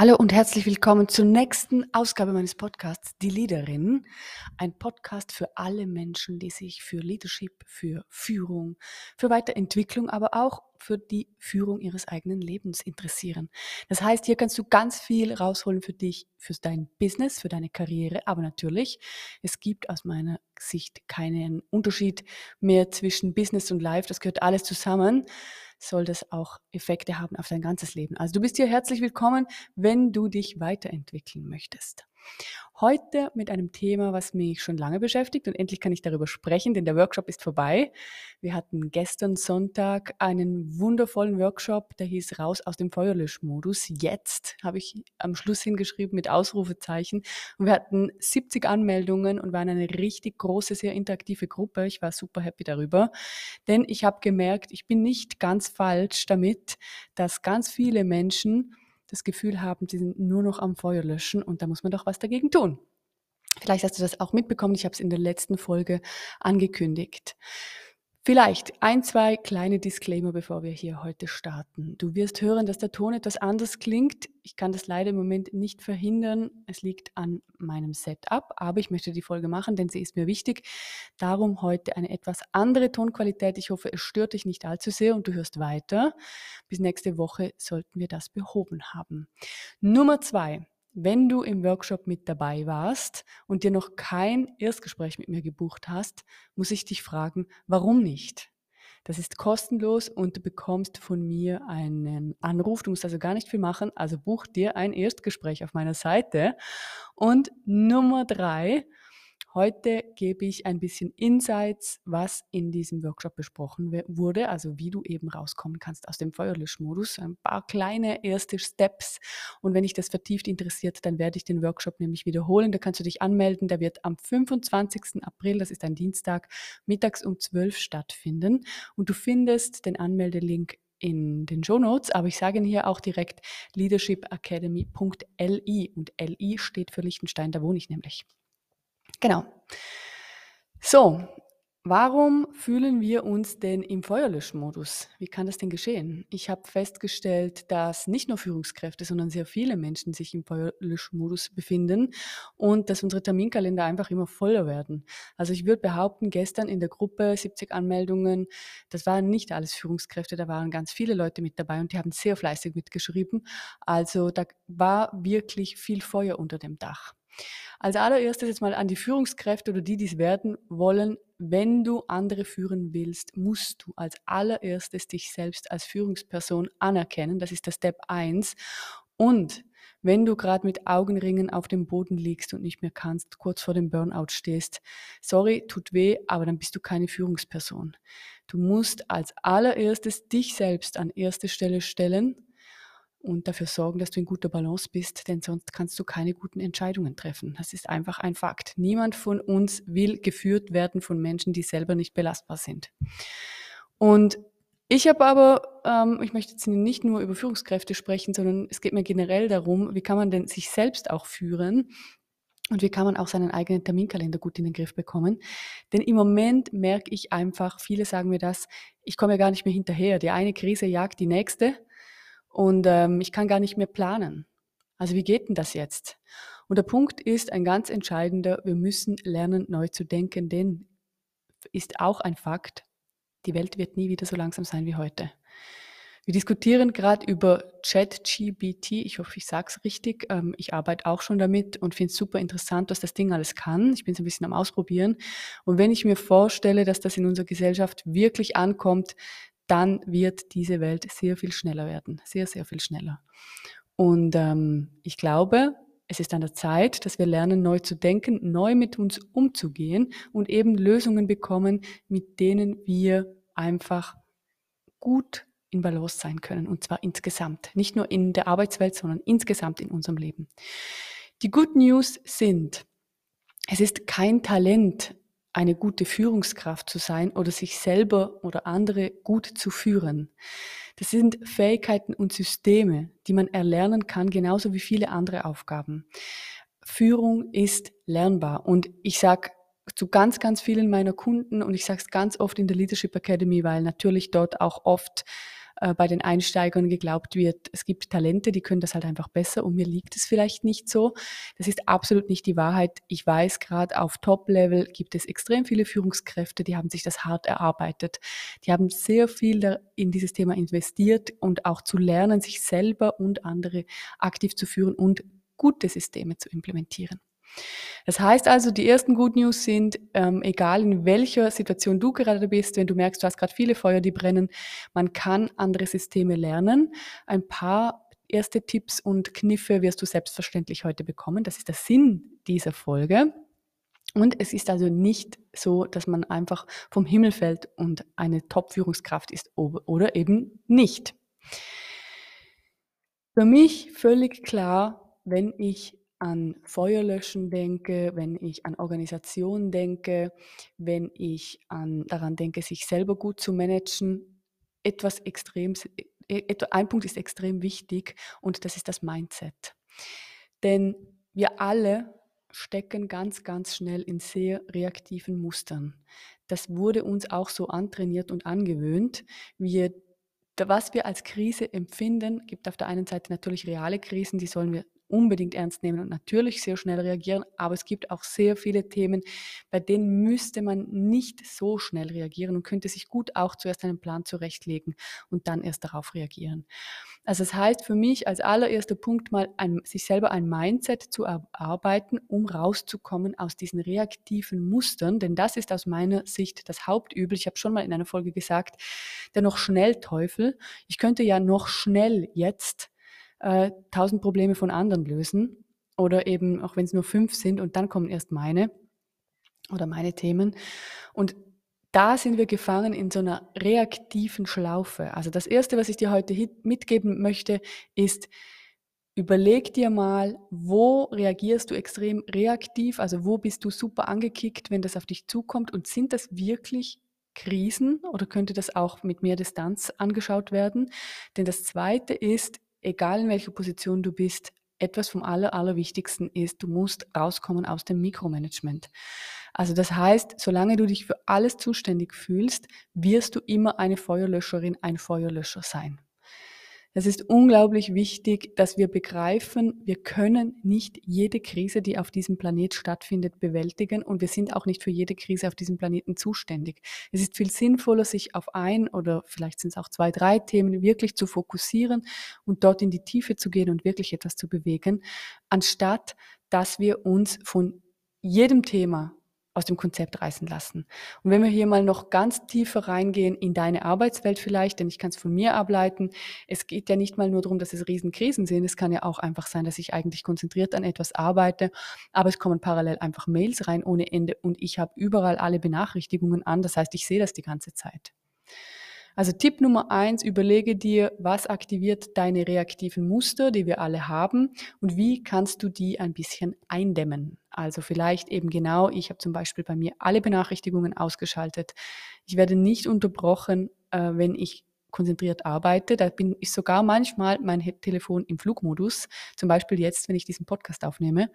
Hallo und herzlich willkommen zur nächsten Ausgabe meines Podcasts Die Leaderin. Ein Podcast für alle Menschen, die sich für Leadership, für Führung, für Weiterentwicklung, aber auch für die Führung ihres eigenen Lebens interessieren. Das heißt, hier kannst du ganz viel rausholen für dich, für dein Business, für deine Karriere, aber natürlich, es gibt aus meiner Sicht keinen Unterschied mehr zwischen Business und Life. Das gehört alles zusammen soll das auch Effekte haben auf dein ganzes Leben. Also du bist hier herzlich willkommen, wenn du dich weiterentwickeln möchtest. Heute mit einem Thema, was mich schon lange beschäftigt und endlich kann ich darüber sprechen, denn der Workshop ist vorbei. Wir hatten gestern Sonntag einen wundervollen Workshop, der hieß Raus aus dem Feuerlöschmodus. Jetzt habe ich am Schluss hingeschrieben mit Ausrufezeichen und wir hatten 70 Anmeldungen und waren eine richtig große, sehr interaktive Gruppe. Ich war super happy darüber, denn ich habe gemerkt, ich bin nicht ganz falsch damit, dass ganz viele Menschen das Gefühl haben, sie sind nur noch am Feuer löschen und da muss man doch was dagegen tun. Vielleicht hast du das auch mitbekommen, ich habe es in der letzten Folge angekündigt. Vielleicht ein, zwei kleine Disclaimer, bevor wir hier heute starten. Du wirst hören, dass der Ton etwas anders klingt. Ich kann das leider im Moment nicht verhindern. Es liegt an meinem Setup, aber ich möchte die Folge machen, denn sie ist mir wichtig. Darum heute eine etwas andere Tonqualität. Ich hoffe, es stört dich nicht allzu sehr und du hörst weiter. Bis nächste Woche sollten wir das behoben haben. Nummer zwei. Wenn du im Workshop mit dabei warst und dir noch kein Erstgespräch mit mir gebucht hast, muss ich dich fragen, warum nicht? Das ist kostenlos und du bekommst von mir einen Anruf. Du musst also gar nicht viel machen. Also buch dir ein Erstgespräch auf meiner Seite. Und Nummer drei, Heute gebe ich ein bisschen Insights, was in diesem Workshop besprochen wurde, also wie du eben rauskommen kannst aus dem Feuerlöschmodus. Ein paar kleine erste Steps. Und wenn dich das vertieft interessiert, dann werde ich den Workshop nämlich wiederholen. Da kannst du dich anmelden. Der wird am 25. April, das ist ein Dienstag, mittags um 12 stattfinden. Und du findest den Anmeldelink in den Show Notes, aber ich sage Ihnen hier auch direkt leadershipacademy.li und LI steht für Liechtenstein, da wohne ich nämlich. Genau. So, warum fühlen wir uns denn im Feuerlöschmodus? Wie kann das denn geschehen? Ich habe festgestellt, dass nicht nur Führungskräfte, sondern sehr viele Menschen sich im Feuerlöschmodus befinden und dass unsere Terminkalender einfach immer voller werden. Also ich würde behaupten, gestern in der Gruppe 70 Anmeldungen, das waren nicht alles Führungskräfte, da waren ganz viele Leute mit dabei und die haben sehr fleißig mitgeschrieben. Also da war wirklich viel Feuer unter dem Dach. Als allererstes jetzt mal an die Führungskräfte oder die, die es werden wollen. Wenn du andere führen willst, musst du als allererstes dich selbst als Führungsperson anerkennen. Das ist der Step 1. Und wenn du gerade mit Augenringen auf dem Boden liegst und nicht mehr kannst, kurz vor dem Burnout stehst, sorry, tut weh, aber dann bist du keine Führungsperson. Du musst als allererstes dich selbst an erste Stelle stellen und dafür sorgen, dass du in guter Balance bist, denn sonst kannst du keine guten Entscheidungen treffen. Das ist einfach ein Fakt. Niemand von uns will geführt werden von Menschen, die selber nicht belastbar sind. Und ich habe aber, ähm, ich möchte jetzt nicht nur über Führungskräfte sprechen, sondern es geht mir generell darum, wie kann man denn sich selbst auch führen und wie kann man auch seinen eigenen Terminkalender gut in den Griff bekommen. Denn im Moment merke ich einfach, viele sagen mir das, ich komme ja gar nicht mehr hinterher. Die eine Krise jagt die nächste und ähm, ich kann gar nicht mehr planen. Also wie geht denn das jetzt? Und der Punkt ist ein ganz entscheidender, wir müssen lernen, neu zu denken, denn ist auch ein Fakt, die Welt wird nie wieder so langsam sein wie heute. Wir diskutieren gerade über ChatGBT. Ich hoffe, ich sage es richtig. Ähm, ich arbeite auch schon damit und finde es super interessant, was das Ding alles kann. Ich bin es ein bisschen am Ausprobieren. Und wenn ich mir vorstelle, dass das in unserer Gesellschaft wirklich ankommt, dann wird diese Welt sehr viel schneller werden. Sehr, sehr viel schneller. Und ähm, ich glaube, es ist an der Zeit, dass wir lernen, neu zu denken, neu mit uns umzugehen und eben Lösungen bekommen, mit denen wir einfach gut in Balance sein können. Und zwar insgesamt. Nicht nur in der Arbeitswelt, sondern insgesamt in unserem Leben. Die Good News sind, es ist kein Talent, eine gute Führungskraft zu sein oder sich selber oder andere gut zu führen. Das sind Fähigkeiten und Systeme, die man erlernen kann, genauso wie viele andere Aufgaben. Führung ist lernbar und ich sage zu ganz, ganz vielen meiner Kunden und ich sage es ganz oft in der Leadership Academy, weil natürlich dort auch oft äh, bei den Einsteigern geglaubt wird, es gibt Talente, die können das halt einfach besser und mir liegt es vielleicht nicht so. Das ist absolut nicht die Wahrheit. Ich weiß, gerade auf Top-Level gibt es extrem viele Führungskräfte, die haben sich das hart erarbeitet. Die haben sehr viel in dieses Thema investiert und auch zu lernen, sich selber und andere aktiv zu führen und gute Systeme zu implementieren. Das heißt also, die ersten Good News sind, ähm, egal in welcher Situation du gerade bist, wenn du merkst, du hast gerade viele Feuer, die brennen, man kann andere Systeme lernen. Ein paar erste Tipps und Kniffe wirst du selbstverständlich heute bekommen. Das ist der Sinn dieser Folge. Und es ist also nicht so, dass man einfach vom Himmel fällt und eine Top-Führungskraft ist oder eben nicht. Für mich völlig klar, wenn ich an Feuerlöschen denke, wenn ich an Organisation denke, wenn ich an, daran denke, sich selber gut zu managen, etwas extrem, e, ein Punkt ist extrem wichtig und das ist das Mindset. Denn wir alle stecken ganz, ganz schnell in sehr reaktiven Mustern. Das wurde uns auch so antrainiert und angewöhnt. Wir was wir als Krise empfinden, gibt auf der einen Seite natürlich reale Krisen, die sollen wir unbedingt ernst nehmen und natürlich sehr schnell reagieren, aber es gibt auch sehr viele Themen, bei denen müsste man nicht so schnell reagieren und könnte sich gut auch zuerst einen Plan zurechtlegen und dann erst darauf reagieren. Also das heißt für mich als allererster Punkt mal ein, sich selber ein Mindset zu erarbeiten, um rauszukommen aus diesen reaktiven Mustern, denn das ist aus meiner Sicht das Hauptübel. Ich habe schon mal in einer Folge gesagt, der noch schnell Teufel. Ich könnte ja noch schnell jetzt äh, tausend Probleme von anderen lösen oder eben auch wenn es nur fünf sind und dann kommen erst meine oder meine Themen und da sind wir gefangen in so einer reaktiven Schlaufe. Also das Erste, was ich dir heute mitgeben möchte, ist, überleg dir mal, wo reagierst du extrem reaktiv, also wo bist du super angekickt, wenn das auf dich zukommt und sind das wirklich Krisen oder könnte das auch mit mehr Distanz angeschaut werden? Denn das Zweite ist, egal in welcher Position du bist, etwas vom Aller, Allerwichtigsten ist, du musst rauskommen aus dem Mikromanagement. Also das heißt, solange du dich für alles zuständig fühlst, wirst du immer eine Feuerlöscherin, ein Feuerlöscher sein. Es ist unglaublich wichtig, dass wir begreifen, wir können nicht jede Krise, die auf diesem Planet stattfindet, bewältigen und wir sind auch nicht für jede Krise auf diesem Planeten zuständig. Es ist viel sinnvoller, sich auf ein oder vielleicht sind es auch zwei, drei Themen wirklich zu fokussieren und dort in die Tiefe zu gehen und wirklich etwas zu bewegen, anstatt dass wir uns von jedem Thema aus dem Konzept reißen lassen. Und wenn wir hier mal noch ganz tiefer reingehen in deine Arbeitswelt vielleicht, denn ich kann es von mir ableiten, es geht ja nicht mal nur darum, dass es Riesenkrisen sind, es kann ja auch einfach sein, dass ich eigentlich konzentriert an etwas arbeite, aber es kommen parallel einfach Mails rein ohne Ende und ich habe überall alle Benachrichtigungen an, das heißt, ich sehe das die ganze Zeit. Also Tipp Nummer eins, überlege dir, was aktiviert deine reaktiven Muster, die wir alle haben und wie kannst du die ein bisschen eindämmen. Also vielleicht eben genau, ich habe zum Beispiel bei mir alle Benachrichtigungen ausgeschaltet. Ich werde nicht unterbrochen, äh, wenn ich konzentriert arbeite. Da bin ich sogar manchmal mein Telefon im Flugmodus, zum Beispiel jetzt, wenn ich diesen Podcast aufnehme.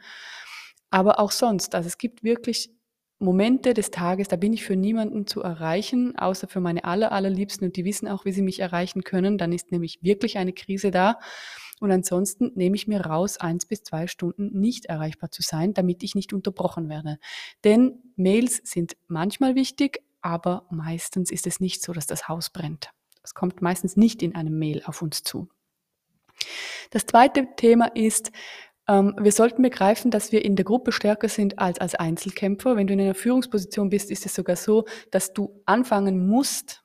Aber auch sonst, also es gibt wirklich Momente des Tages, da bin ich für niemanden zu erreichen, außer für meine aller, allerliebsten und die wissen auch, wie sie mich erreichen können. Dann ist nämlich wirklich eine Krise da. Und ansonsten nehme ich mir raus, eins bis zwei Stunden nicht erreichbar zu sein, damit ich nicht unterbrochen werde. Denn Mails sind manchmal wichtig, aber meistens ist es nicht so, dass das Haus brennt. Es kommt meistens nicht in einem Mail auf uns zu. Das zweite Thema ist, ähm, wir sollten begreifen, dass wir in der Gruppe stärker sind als als Einzelkämpfer. Wenn du in einer Führungsposition bist, ist es sogar so, dass du anfangen musst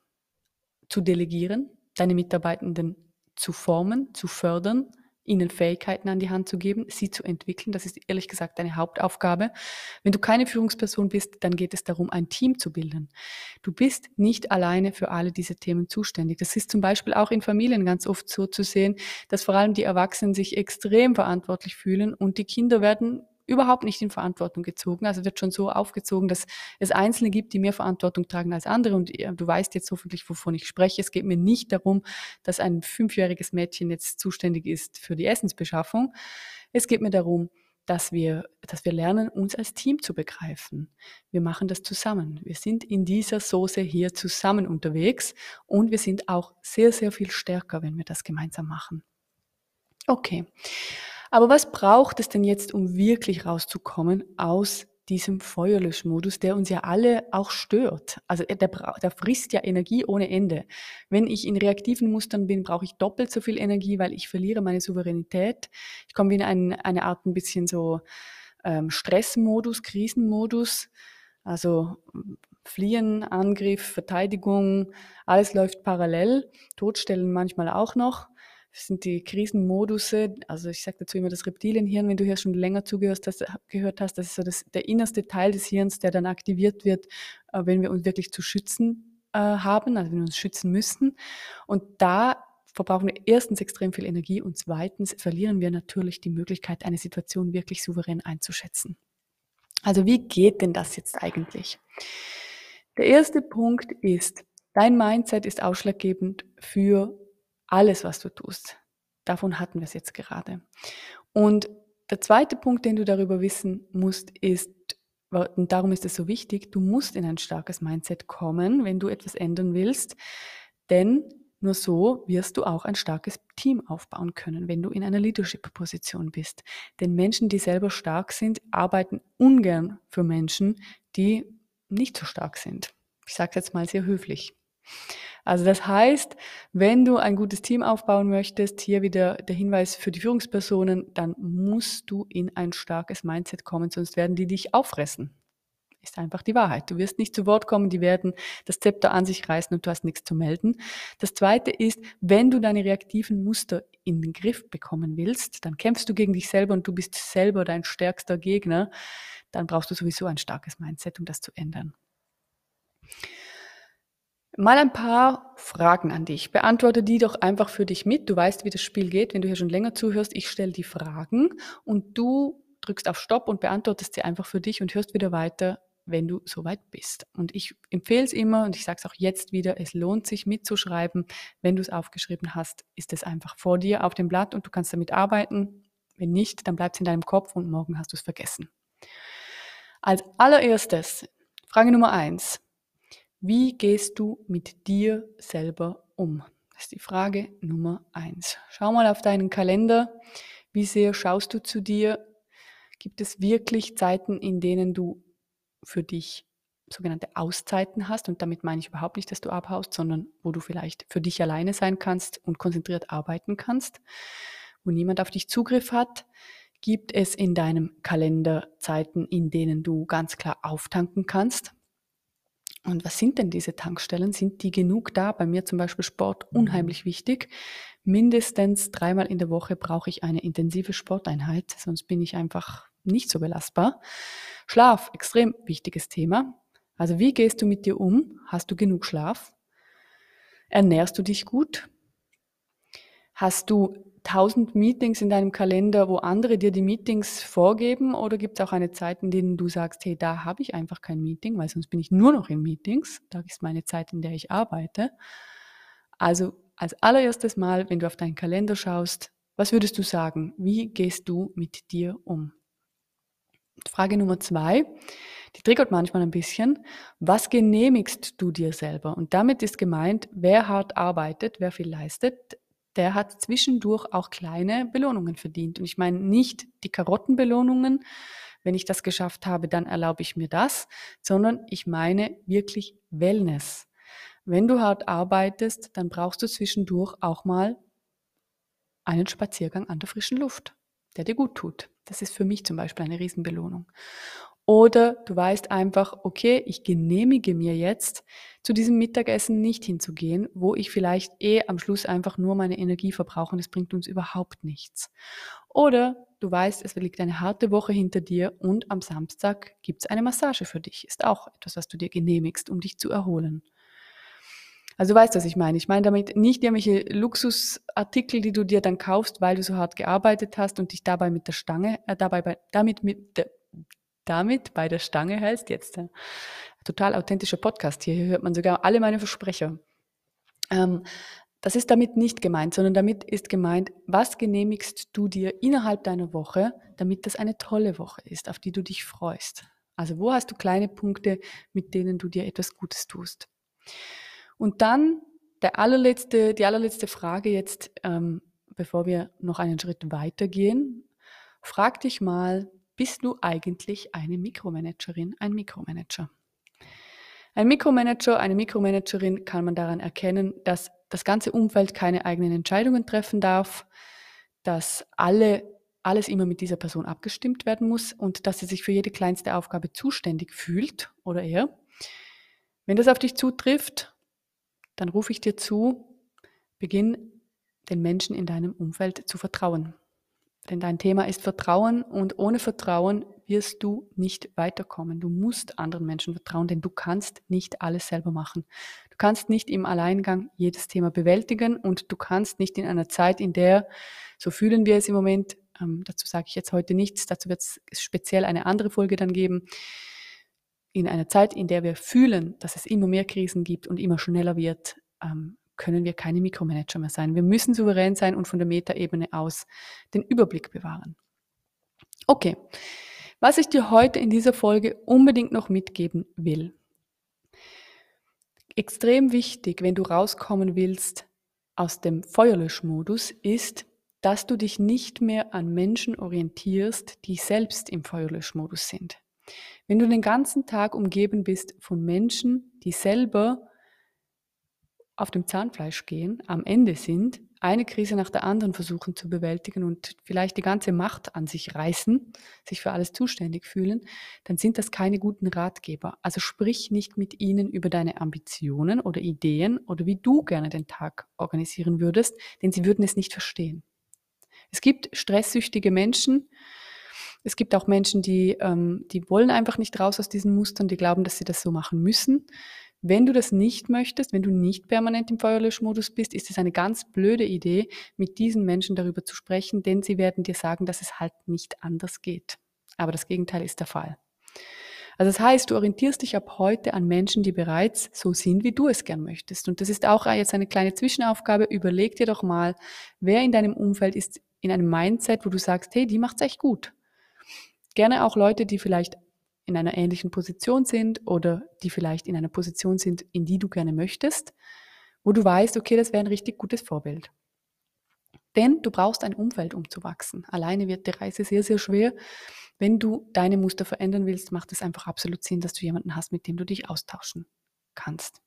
zu delegieren, deine Mitarbeitenden zu formen, zu fördern, ihnen Fähigkeiten an die Hand zu geben, sie zu entwickeln. Das ist ehrlich gesagt deine Hauptaufgabe. Wenn du keine Führungsperson bist, dann geht es darum, ein Team zu bilden. Du bist nicht alleine für alle diese Themen zuständig. Das ist zum Beispiel auch in Familien ganz oft so zu sehen, dass vor allem die Erwachsenen sich extrem verantwortlich fühlen und die Kinder werden überhaupt nicht in Verantwortung gezogen. Also wird schon so aufgezogen, dass es Einzelne gibt, die mehr Verantwortung tragen als andere. Und du weißt jetzt hoffentlich, wovon ich spreche. Es geht mir nicht darum, dass ein fünfjähriges Mädchen jetzt zuständig ist für die Essensbeschaffung. Es geht mir darum, dass wir, dass wir lernen, uns als Team zu begreifen. Wir machen das zusammen. Wir sind in dieser Soße hier zusammen unterwegs und wir sind auch sehr, sehr viel stärker, wenn wir das gemeinsam machen. Okay. Aber was braucht es denn jetzt, um wirklich rauszukommen aus diesem Feuerlöschmodus, der uns ja alle auch stört. Also der, der frisst ja Energie ohne Ende. Wenn ich in reaktiven Mustern bin, brauche ich doppelt so viel Energie, weil ich verliere meine Souveränität. Ich komme in ein, eine Art ein bisschen so ähm, Stressmodus, Krisenmodus. Also Fliehen, Angriff, Verteidigung, alles läuft parallel. Todstellen manchmal auch noch sind die Krisenmodusse, also ich sage dazu immer das Reptilienhirn, wenn du hier schon länger zugehört hast, gehört hast, das ist so das, der innerste Teil des Hirns, der dann aktiviert wird, äh, wenn wir uns wirklich zu schützen äh, haben, also wenn wir uns schützen müssen. Und da verbrauchen wir erstens extrem viel Energie und zweitens verlieren wir natürlich die Möglichkeit, eine Situation wirklich souverän einzuschätzen. Also wie geht denn das jetzt eigentlich? Der erste Punkt ist, dein Mindset ist ausschlaggebend für alles, was du tust. Davon hatten wir es jetzt gerade. Und der zweite Punkt, den du darüber wissen musst, ist, und darum ist es so wichtig, du musst in ein starkes Mindset kommen, wenn du etwas ändern willst, denn nur so wirst du auch ein starkes Team aufbauen können, wenn du in einer Leadership-Position bist. Denn Menschen, die selber stark sind, arbeiten ungern für Menschen, die nicht so stark sind. Ich sage jetzt mal sehr höflich. Also das heißt, wenn du ein gutes Team aufbauen möchtest, hier wieder der Hinweis für die Führungspersonen, dann musst du in ein starkes Mindset kommen, sonst werden die dich auffressen. Ist einfach die Wahrheit. Du wirst nicht zu Wort kommen, die werden das Zepter an sich reißen und du hast nichts zu melden. Das zweite ist, wenn du deine reaktiven Muster in den Griff bekommen willst, dann kämpfst du gegen dich selber und du bist selber dein stärkster Gegner, dann brauchst du sowieso ein starkes Mindset, um das zu ändern. Mal ein paar Fragen an dich. Beantworte die doch einfach für dich mit. Du weißt, wie das Spiel geht, wenn du hier schon länger zuhörst. Ich stelle die Fragen und du drückst auf Stopp und beantwortest sie einfach für dich und hörst wieder weiter, wenn du soweit bist. Und ich empfehle es immer und ich sage es auch jetzt wieder, es lohnt sich mitzuschreiben. Wenn du es aufgeschrieben hast, ist es einfach vor dir auf dem Blatt und du kannst damit arbeiten. Wenn nicht, dann bleibt es in deinem Kopf und morgen hast du es vergessen. Als allererstes, Frage Nummer eins. Wie gehst du mit dir selber um? Das ist die Frage Nummer eins. Schau mal auf deinen Kalender. Wie sehr schaust du zu dir? Gibt es wirklich Zeiten, in denen du für dich sogenannte Auszeiten hast? Und damit meine ich überhaupt nicht, dass du abhaust, sondern wo du vielleicht für dich alleine sein kannst und konzentriert arbeiten kannst, wo niemand auf dich Zugriff hat. Gibt es in deinem Kalender Zeiten, in denen du ganz klar auftanken kannst? Und was sind denn diese Tankstellen? Sind die genug da? Bei mir zum Beispiel Sport mhm. unheimlich wichtig. Mindestens dreimal in der Woche brauche ich eine intensive Sporteinheit, sonst bin ich einfach nicht so belastbar. Schlaf, extrem wichtiges Thema. Also wie gehst du mit dir um? Hast du genug Schlaf? Ernährst du dich gut? Hast du tausend Meetings in deinem Kalender, wo andere dir die Meetings vorgeben? Oder gibt es auch eine Zeit, in denen du sagst, hey, da habe ich einfach kein Meeting, weil sonst bin ich nur noch in Meetings. Da ist meine Zeit, in der ich arbeite. Also als allererstes Mal, wenn du auf deinen Kalender schaust, was würdest du sagen? Wie gehst du mit dir um? Frage Nummer zwei, die triggert manchmal ein bisschen. Was genehmigst du dir selber? Und damit ist gemeint, wer hart arbeitet, wer viel leistet, der hat zwischendurch auch kleine Belohnungen verdient. Und ich meine nicht die Karottenbelohnungen, wenn ich das geschafft habe, dann erlaube ich mir das, sondern ich meine wirklich Wellness. Wenn du hart arbeitest, dann brauchst du zwischendurch auch mal einen Spaziergang an der frischen Luft, der dir gut tut. Das ist für mich zum Beispiel eine Riesenbelohnung. Oder du weißt einfach, okay, ich genehmige mir jetzt, zu diesem Mittagessen nicht hinzugehen, wo ich vielleicht eh am Schluss einfach nur meine Energie verbrauche und es bringt uns überhaupt nichts. Oder du weißt, es liegt eine harte Woche hinter dir und am Samstag gibt es eine Massage für dich. Ist auch etwas, was du dir genehmigst, um dich zu erholen. Also du weißt, was ich meine. Ich meine damit nicht irgendwelche Luxusartikel, die du dir dann kaufst, weil du so hart gearbeitet hast und dich dabei mit der Stange, äh, dabei bei, damit mit der, damit bei der Stange hältst. Jetzt äh, total authentischer Podcast hier. Hier hört man sogar alle meine Versprecher. Ähm, das ist damit nicht gemeint, sondern damit ist gemeint, was genehmigst du dir innerhalb deiner Woche, damit das eine tolle Woche ist, auf die du dich freust. Also wo hast du kleine Punkte, mit denen du dir etwas Gutes tust. Und dann der allerletzte, die allerletzte Frage jetzt, ähm, bevor wir noch einen Schritt weitergehen. Frag dich mal, bist du eigentlich eine Mikromanagerin, ein Mikromanager? Ein Mikromanager, eine Mikromanagerin kann man daran erkennen, dass das ganze Umfeld keine eigenen Entscheidungen treffen darf, dass alle, alles immer mit dieser Person abgestimmt werden muss und dass sie sich für jede kleinste Aufgabe zuständig fühlt oder er. Wenn das auf dich zutrifft, dann rufe ich dir zu, beginn den Menschen in deinem Umfeld zu vertrauen. Denn dein Thema ist Vertrauen und ohne Vertrauen wirst du nicht weiterkommen. Du musst anderen Menschen vertrauen, denn du kannst nicht alles selber machen. Du kannst nicht im Alleingang jedes Thema bewältigen und du kannst nicht in einer Zeit, in der, so fühlen wir es im Moment, ähm, dazu sage ich jetzt heute nichts, dazu wird es speziell eine andere Folge dann geben, in einer Zeit, in der wir fühlen, dass es immer mehr Krisen gibt und immer schneller wird, ähm, können wir keine Mikromanager mehr sein. Wir müssen souverän sein und von der Metaebene aus den Überblick bewahren. Okay, was ich dir heute in dieser Folge unbedingt noch mitgeben will. Extrem wichtig, wenn du rauskommen willst aus dem Feuerlöschmodus, ist, dass du dich nicht mehr an Menschen orientierst, die selbst im Feuerlöschmodus sind. Wenn du den ganzen Tag umgeben bist von Menschen, die selber auf dem Zahnfleisch gehen, am Ende sind, eine Krise nach der anderen versuchen zu bewältigen und vielleicht die ganze Macht an sich reißen, sich für alles zuständig fühlen, dann sind das keine guten Ratgeber. Also sprich nicht mit ihnen über deine Ambitionen oder Ideen oder wie du gerne den Tag organisieren würdest, denn sie würden es nicht verstehen. Es gibt stresssüchtige Menschen, es gibt auch Menschen, die, ähm, die wollen einfach nicht raus aus diesen Mustern, die glauben, dass sie das so machen müssen. Wenn du das nicht möchtest, wenn du nicht permanent im Feuerlöschmodus bist, ist es eine ganz blöde Idee, mit diesen Menschen darüber zu sprechen, denn sie werden dir sagen, dass es halt nicht anders geht. Aber das Gegenteil ist der Fall. Also das heißt, du orientierst dich ab heute an Menschen, die bereits so sind, wie du es gern möchtest. Und das ist auch jetzt eine kleine Zwischenaufgabe. Überleg dir doch mal, wer in deinem Umfeld ist in einem Mindset, wo du sagst, hey, die macht's echt gut. Gerne auch Leute, die vielleicht in einer ähnlichen Position sind oder die vielleicht in einer Position sind, in die du gerne möchtest, wo du weißt, okay, das wäre ein richtig gutes Vorbild. Denn du brauchst ein Umfeld, um zu wachsen. Alleine wird die Reise sehr, sehr schwer. Wenn du deine Muster verändern willst, macht es einfach absolut Sinn, dass du jemanden hast, mit dem du dich austauschen kannst.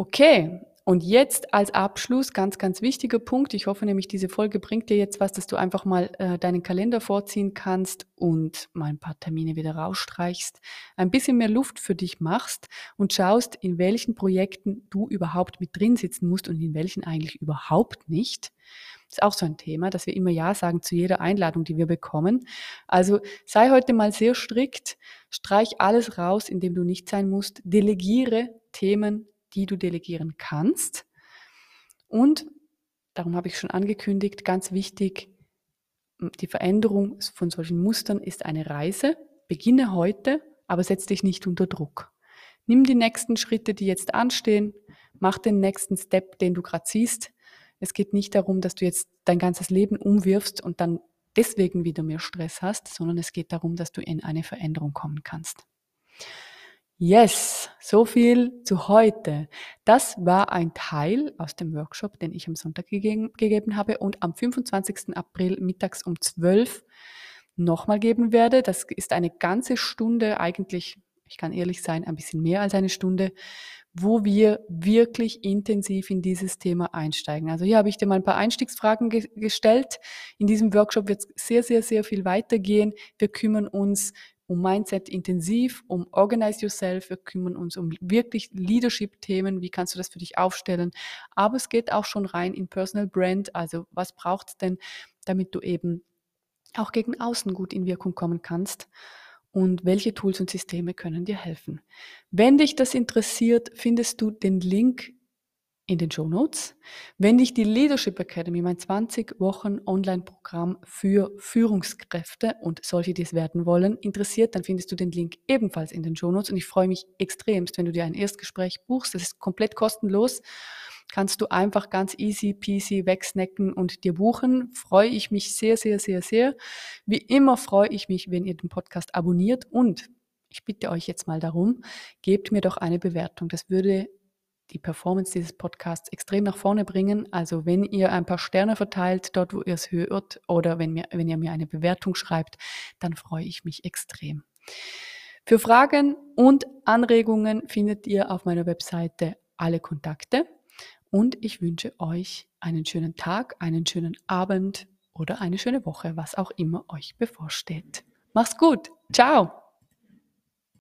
Okay, und jetzt als Abschluss ganz, ganz wichtiger Punkt. Ich hoffe nämlich, diese Folge bringt dir jetzt was, dass du einfach mal äh, deinen Kalender vorziehen kannst und mal ein paar Termine wieder rausstreichst, ein bisschen mehr Luft für dich machst und schaust, in welchen Projekten du überhaupt mit drin sitzen musst und in welchen eigentlich überhaupt nicht. Das ist auch so ein Thema, dass wir immer Ja sagen zu jeder Einladung, die wir bekommen. Also sei heute mal sehr strikt, streich alles raus, in dem du nicht sein musst, delegiere Themen die du delegieren kannst. Und, darum habe ich schon angekündigt, ganz wichtig, die Veränderung von solchen Mustern ist eine Reise. Beginne heute, aber setz dich nicht unter Druck. Nimm die nächsten Schritte, die jetzt anstehen, mach den nächsten Step, den du gerade siehst. Es geht nicht darum, dass du jetzt dein ganzes Leben umwirfst und dann deswegen wieder mehr Stress hast, sondern es geht darum, dass du in eine Veränderung kommen kannst. Yes, so viel zu heute. Das war ein Teil aus dem Workshop, den ich am Sonntag gegeben, gegeben habe und am 25. April mittags um 12 nochmal geben werde. Das ist eine ganze Stunde, eigentlich, ich kann ehrlich sein, ein bisschen mehr als eine Stunde, wo wir wirklich intensiv in dieses Thema einsteigen. Also hier habe ich dir mal ein paar Einstiegsfragen ge gestellt. In diesem Workshop wird es sehr, sehr, sehr viel weitergehen. Wir kümmern uns um Mindset intensiv, um Organize Yourself. Wir kümmern uns um wirklich Leadership-Themen. Wie kannst du das für dich aufstellen? Aber es geht auch schon rein in Personal Brand. Also was braucht es denn, damit du eben auch gegen außen gut in Wirkung kommen kannst? Und welche Tools und Systeme können dir helfen? Wenn dich das interessiert, findest du den Link in den Show Notes. Wenn dich die Leadership Academy, mein 20 Wochen Online-Programm für Führungskräfte und solche, die es werden wollen, interessiert, dann findest du den Link ebenfalls in den Show Notes. Und ich freue mich extremst, wenn du dir ein Erstgespräch buchst. Das ist komplett kostenlos. Kannst du einfach ganz easy peasy wegsnacken und dir buchen. Freue ich mich sehr, sehr, sehr, sehr. Wie immer freue ich mich, wenn ihr den Podcast abonniert und ich bitte euch jetzt mal darum, gebt mir doch eine Bewertung. Das würde die Performance dieses Podcasts extrem nach vorne bringen. Also wenn ihr ein paar Sterne verteilt, dort wo ihr es hört, oder wenn, mir, wenn ihr mir eine Bewertung schreibt, dann freue ich mich extrem. Für Fragen und Anregungen findet ihr auf meiner Webseite alle Kontakte. Und ich wünsche euch einen schönen Tag, einen schönen Abend oder eine schöne Woche, was auch immer euch bevorsteht. Mach's gut. Ciao.